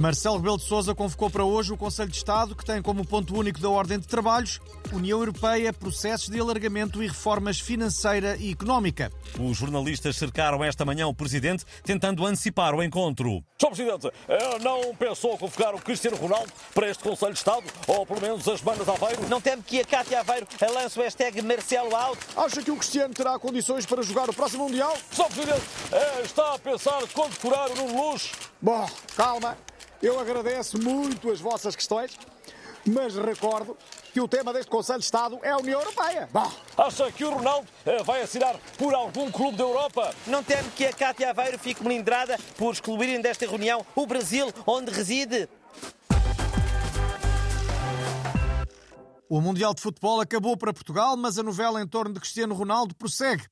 Marcelo Rebelo de Sousa convocou para hoje o Conselho de Estado, que tem como ponto único da ordem de trabalhos União Europeia, processos de alargamento e reformas financeira e económica. Os jornalistas cercaram esta manhã o presidente, tentando antecipar o encontro. Sr. Presidente, não pensou convocar o Cristiano Ronaldo para este Conselho de Estado, ou pelo menos as manas Aveiro? Não teme que a Cátia Aveiro lance o hashtag Marcelo Out? Acha que o Cristiano terá condições para jogar o próximo Mundial? Sr. Presidente, está a pensar condecorar o Nuno Luz? Bom, calma. Eu agradeço muito as vossas questões, mas recordo que o tema deste Conselho de Estado é a União Europeia. Bom. Acha que o Ronaldo eh, vai assinar por algum clube da Europa? Não teme que a Cátia Aveiro fique melindrada por excluírem desta reunião o Brasil, onde reside? O Mundial de Futebol acabou para Portugal, mas a novela em torno de Cristiano Ronaldo prossegue.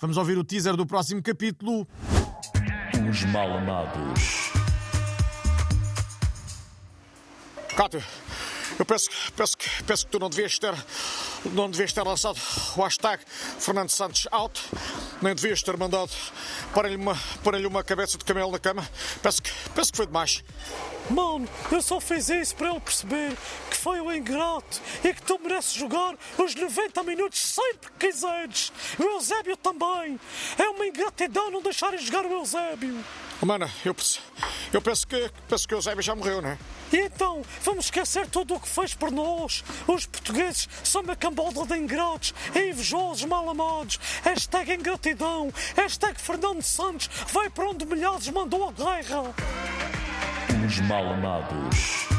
Vamos ouvir o teaser do próximo capítulo. Os Malamados. Cátia, eu penso, penso, penso que tu não devias ter não devias ter lançado o hashtag Fernando Santos out, nem devias ter mandado para-lhe uma, para uma cabeça de camelo na cama. Penso que, penso que foi demais. Mano, eu só fiz isso para ele perceber que foi o ingrato e que tu mereces jogar os 90 minutos sempre que quiseres. O Eusébio também. É uma ingratidão não deixarem jogar o Eusébio. Mana, eu, eu penso, que, penso que o Eusébio já morreu, não é? E então, vamos esquecer tudo o que fez por nós. Os portugueses são uma cambalda de ingratos, invejosos, mal amados. Hashtag ingratidão. Hashtag Fernando Santos vai para onde milhares mandou a guerra. Os Malamados.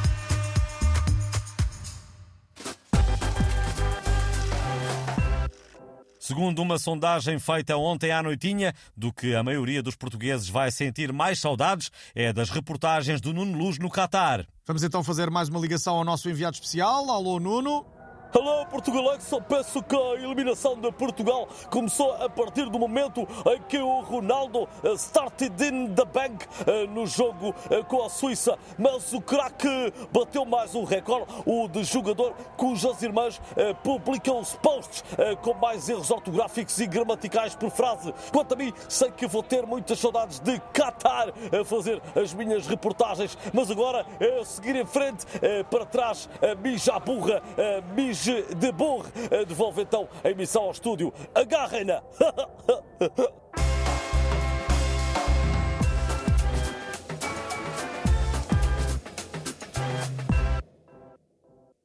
Segundo uma sondagem feita ontem à noitinha, do que a maioria dos portugueses vai sentir mais saudades é das reportagens do Nuno Luz no Catar. Vamos então fazer mais uma ligação ao nosso enviado especial. Alô, Nuno. Alô, Portugal, só peço que a eliminação de Portugal começou a partir do momento em que o Ronaldo eh, started in the bank eh, no jogo eh, com a Suíça. Mas o craque bateu mais um recorde, o de jogador cujas irmãs publicam os posts com mais erros ortográficos e gramaticais por frase. Quanto a mim, sei que vou ter muitas saudades de Qatar a fazer as minhas reportagens, mas agora é seguir em frente, para trás, a mija a mija de burro. Devolve então a emissão ao estúdio. Agarrem-na!